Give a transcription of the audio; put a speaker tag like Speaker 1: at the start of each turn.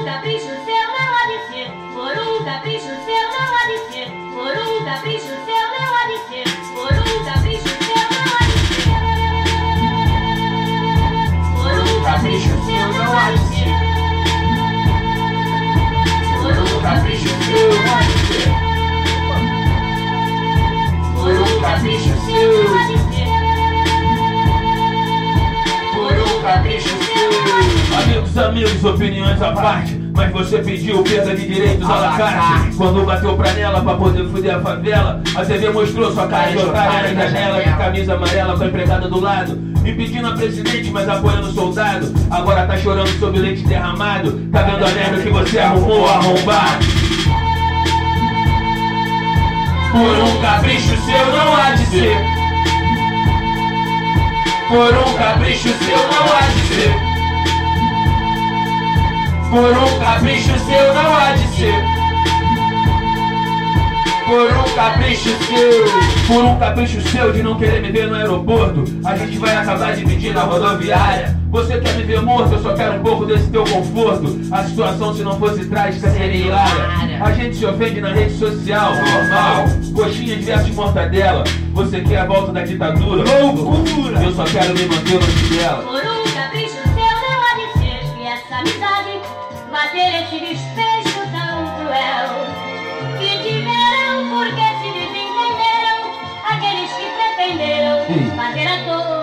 Speaker 1: um capricho seu não há de ser. Por um capricho seu não há de ser. Por um capricho seu não há de ser. Por um capricho seu não há de ser. Por um capricho seu não há de ser. Por um capricho seu não há de ser. Por um capricho seu não há de ser. Por um capricho
Speaker 2: Amigos, amigos, opiniões à parte. Mas você pediu perda de direitos à la carte. Quando bateu pra nela pra poder fuder a favela, a TV mostrou sua cara de otária na janela, de camisa amarela com a empregada do lado. Impedindo a presidente, mas apoiando o soldado. Agora tá chorando sobre leite derramado. Tá vendo a merda que você arrumou, arrombado? Por um capricho seu não há de ser. Por um capricho seu não há de ser. Por um capricho seu não há de ser. Por um capricho seu, por um capricho seu de não querer me ver no aeroporto, a gente vai acabar dividindo a rodoviária. Você quer me ver morto, eu só quero um pouco desse teu conforto. A situação, se não fosse trágica, seria hilária. A gente se ofende na rede social, normal. Coxinha de versus mortadela. Você quer a volta da ditadura? Loucura! Eu só quero me manter longe dela
Speaker 1: amizade bater este despejo tão cruel. Que tiveram porque se desentenderam aqueles que pretenderam fazer a todos.